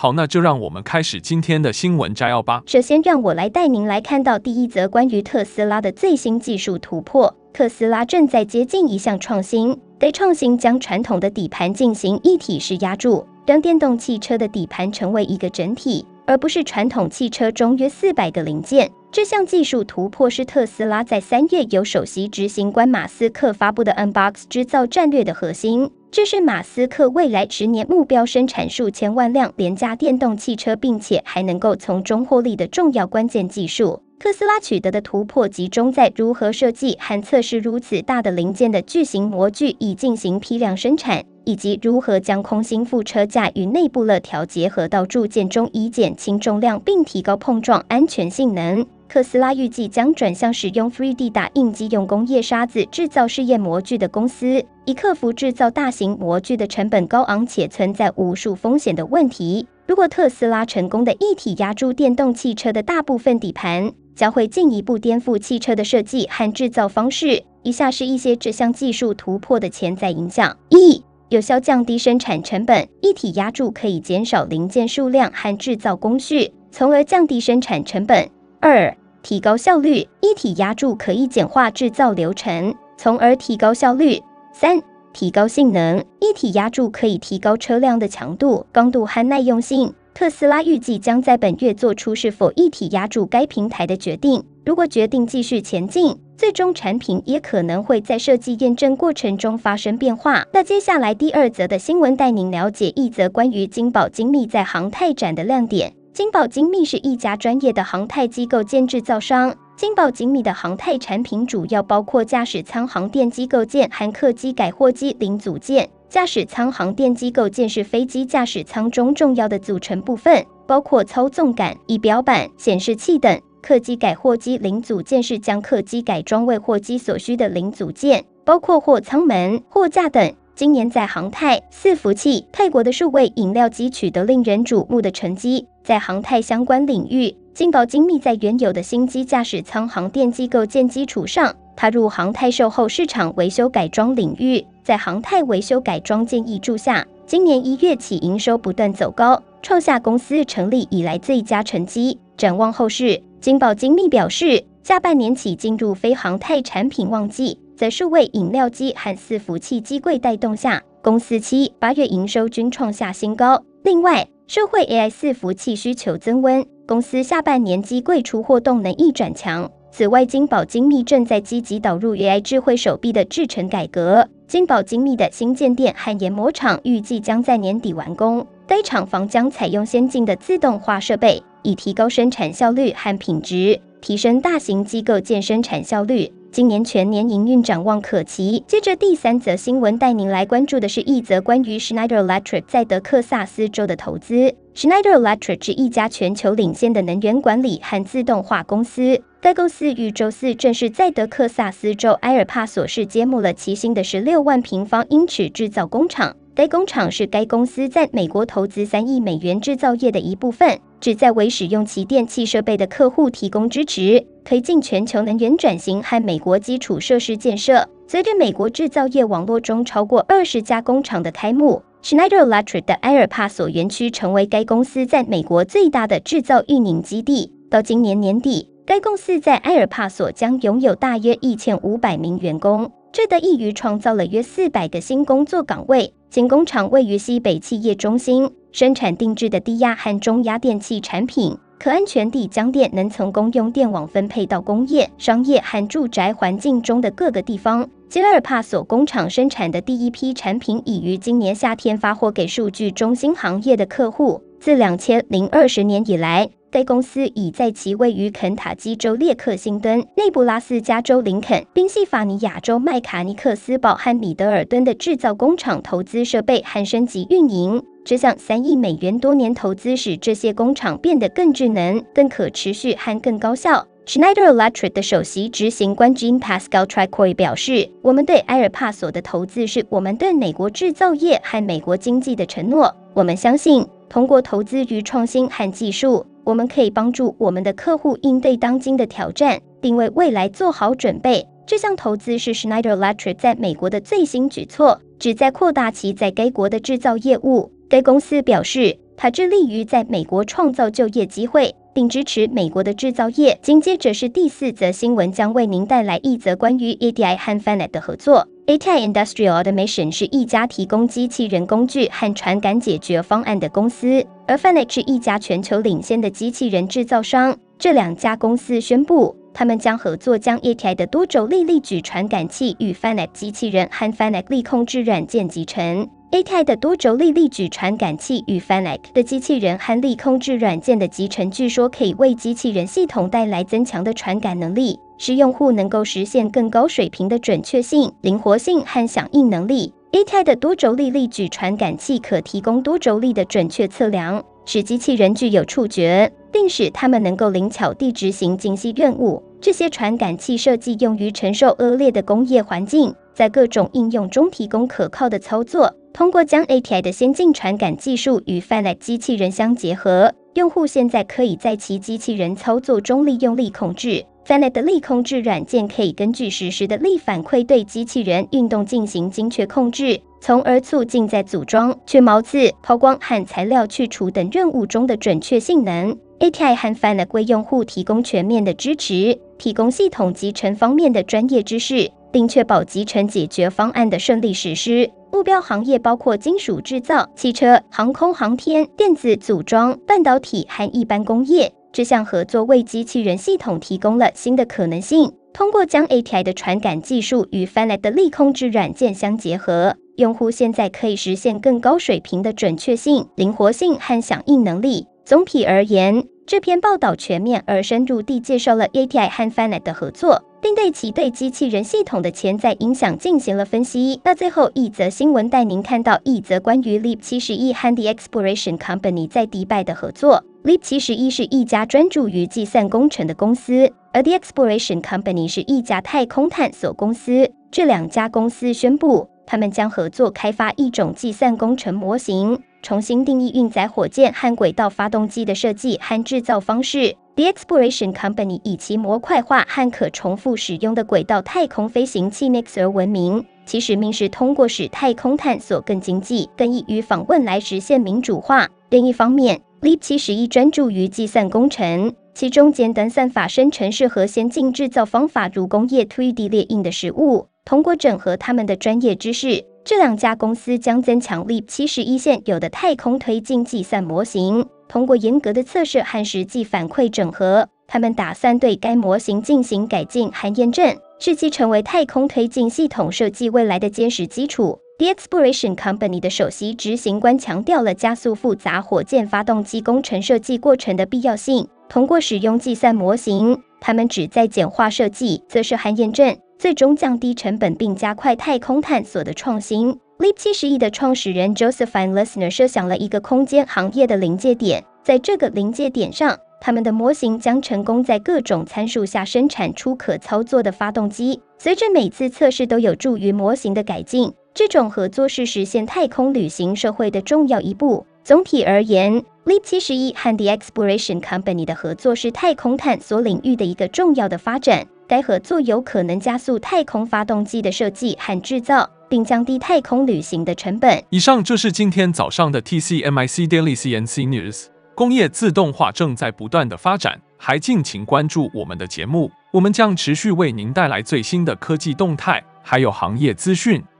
好，那就让我们开始今天的新闻摘要吧。首先，让我来带您来看到第一则关于特斯拉的最新技术突破。特斯拉正在接近一项创新，该创新将传统的底盘进行一体式压铸，让电动汽车的底盘成为一个整体，而不是传统汽车中约四百个零件。这项技术突破是特斯拉在三月由首席执行官马斯克发布的 Unbox 制造战略的核心。这是马斯克未来十年目标生产数千万辆廉价电动汽车，并且还能够从中获利的重要关键技术。特斯拉取得的突破集中在如何设计和测试如此大的零件的巨型模具，以进行批量生产，以及如何将空心副车架与内部勒条结合到铸件中，以减轻重量并提高碰撞安全性能。特斯拉预计将转向使用 3D 打印机用工业沙子制造试验模具的公司，以克服制造大型模具的成本高昂且存在无数风险的问题。如果特斯拉成功的一体压铸电动汽车的大部分底盘，将会进一步颠覆汽车的设计和制造方式。以下是一些这项技术突破的潜在影响：一、有效降低生产成本，一体压铸可以减少零件数量和制造工序，从而降低生产成本。二、提高效率，一体压铸可以简化制造流程，从而提高效率。三、提高性能，一体压铸可以提高车辆的强度、刚度和耐用性。特斯拉预计将在本月做出是否一体压铸该平台的决定。如果决定继续前进，最终产品也可能会在设计验证过程中发生变化。那接下来第二则的新闻带您了解一则关于金宝精密在航太展的亮点。金宝精密是一家专业的航太机构件制造商。金宝精密的航太产品主要包括驾驶舱航电机构件和客机改货机零组件。驾驶舱航电机构件是飞机驾驶舱中重要的组成部分，包括操纵杆、仪表板、显示器等。客机改货机零组件是将客机改装为货机所需的零组件，包括货舱门、货架等。今年在航太、伺服器、泰国的数位饮料机取得令人瞩目的成绩。在航太相关领域，金宝精密在原有的新机驾驶舱航电机构件基础上，踏入航太售后市场维修改装领域。在航太维修改装建议助下，今年一月起营收不断走高，创下公司成立以来最佳成绩。展望后市，金宝精密表示，下半年起进入非航太产品旺季。在数位饮料机和伺服器机柜带动下，公司七八月营收均创下新高。另外，社会 AI 伺服器需求增温，公司下半年机柜出货动能亦转强。此外，金宝精密正在积极导入 AI 智慧手臂的制程改革。金宝精密的新建店和研磨厂预计将在年底完工，该厂房将采用先进的自动化设备，以提高生产效率和品质，提升大型机构建生产效率。今年全年营运展望可期。接着第三则新闻带您来关注的是一则关于 Schneider Electric 在德克萨斯州的投资。Schneider Electric 是一家全球领先的能源管理和自动化公司。该公司于周四正式在德克萨斯州埃尔帕索市揭幕了其新的十六万平方英尺制造工厂。该工厂是该公司在美国投资三亿美元制造业的一部分，旨在为使用其电气设备的客户提供支持，推进全球能源转型和美国基础设施建设。随着美国制造业网络中超过二十家工厂的开幕，Schneider Electric 的埃尔帕索园区成为该公司在美国最大的制造运营基地。到今年年底，该公司在埃尔帕索将拥有大约一千五百名员工，这得益于创造了约四百个新工作岗位。新工厂位于西北企业中心，生产定制的低压和中压电器产品，可安全地将电能从公用电网分配到工业、商业和住宅环境中的各个地方。吉尔帕索工厂生产的第一批产品已于今年夏天发货给数据中心行业的客户。自两千零二十年以来，该公司已在其位于肯塔基州列克星敦、内布拉斯加州林肯、宾夕法尼亚州麦卡尼克斯堡和米德尔敦的制造工厂投资设备和升级运营。这项三亿美元多年投资使这些工厂变得更智能、更可持续和更高效。Schneider Electric 的首席执行官 Jean-Pascal Tricoy 表示：“我们对埃尔帕索的投资是我们对美国制造业和美国经济的承诺。我们相信，通过投资于创新和技术，我们可以帮助我们的客户应对当今的挑战，并为未来做好准备。”这项投资是 Schneider Electric 在美国的最新举措，旨在扩大其在该国的制造业务。该公司表示，它致力于在美国创造就业机会，并支持美国的制造业。紧接着是第四则新闻，将为您带来一则关于 ADI 和 Fanet 的合作。ATI Industrial Automation 是一家提供机器人工具和传感解决方案的公司，而 Fanuc 是一家全球领先的机器人制造商。这两家公司宣布。他们将合作，将 ATI 的多轴力力矩传感器与 Fanuc 机器人和 Fanuc 力控制软件集成。ATI 的多轴力力矩传感器与 Fanuc 的机器人和力控制软件的集成，据说可以为机器人系统带来增强的传感能力，使用户能够实现更高水平的准确性、灵活性和响应能力。ATI 的多轴力力矩传感器可提供多轴力的准确测量，使机器人具有触觉，并使它们能够灵巧地执行精细任务。这些传感器设计用于承受恶劣的工业环境，在各种应用中提供可靠的操作。通过将 ATI 的先进传感技术与 Fanuc 机器人相结合，用户现在可以在其机器人操作中利用力控制。Fanet 的力控制软件可以根据实时的力反馈对机器人运动进行精确控制，从而促进在组装、去毛刺、抛光和材料去除等任务中的准确性能。ATI 和 Fanet 为用户提供全面的支持，提供系统集成方面的专业知识，并确保集成解决方案的顺利实施。目标行业包括金属制造、汽车、航空航天、电子组装、半导体和一般工业。这项合作为机器人系统提供了新的可能性。通过将 ATI 的传感技术与 Fanuc 的力控制软件相结合，用户现在可以实现更高水平的准确性、灵活性和响应能力。总体而言，这篇报道全面而深入地介绍了 ATI 和 Fanuc 的合作，并对其对机器人系统的潜在影响进行了分析。那最后一则新闻带您看到一则关于 Leap 71和 The Exploration Company 在迪拜的合作。Leap 71是一家专注于计算工程的公司，而 The Exploration Company 是一家太空探索公司。这两家公司宣布，他们将合作开发一种计算工程模型。重新定义运载火箭和轨道发动机的设计和制造方式。The Exploration Company 以其模块化和可重复使用的轨道太空飞行器 MIX 而闻名。其使命是通过使太空探索更经济、更易于访问来实现民主化。另一方面，Leap 71专注于计算工程，其中简单算法生成式和先进制造方法，如工业 3D 列印的实物。通过整合他们的专业知识。这两家公司将增强 Leap 71现有的太空推进计算模型，通过严格的测试和实际反馈整合，他们打算对该模型进行改进和验证，使其成为太空推进系统设计未来的坚实基础。The Exploration Company 的首席执行官强调了加速复杂火箭发动机工程设计过程的必要性。通过使用计算模型，他们旨在简化设计、测试和验证。最终降低成本并加快太空探索的创新。Leap 71的创始人 Josephine Lessner 设想了一个空间行业的临界点，在这个临界点上，他们的模型将成功在各种参数下生产出可操作的发动机。随着每次测试都有助于模型的改进，这种合作是实现太空旅行社会的重要一步。总体而言，Leap 71和 The Exploration Company 的合作是太空探索领域的一个重要的发展。该合作有可能加速太空发动机的设计和制造，并降低太空旅行的成本。以上就是今天早上的 TCMIC Daily CNC News。工业自动化正在不断的发展，还敬请关注我们的节目，我们将持续为您带来最新的科技动态，还有行业资讯。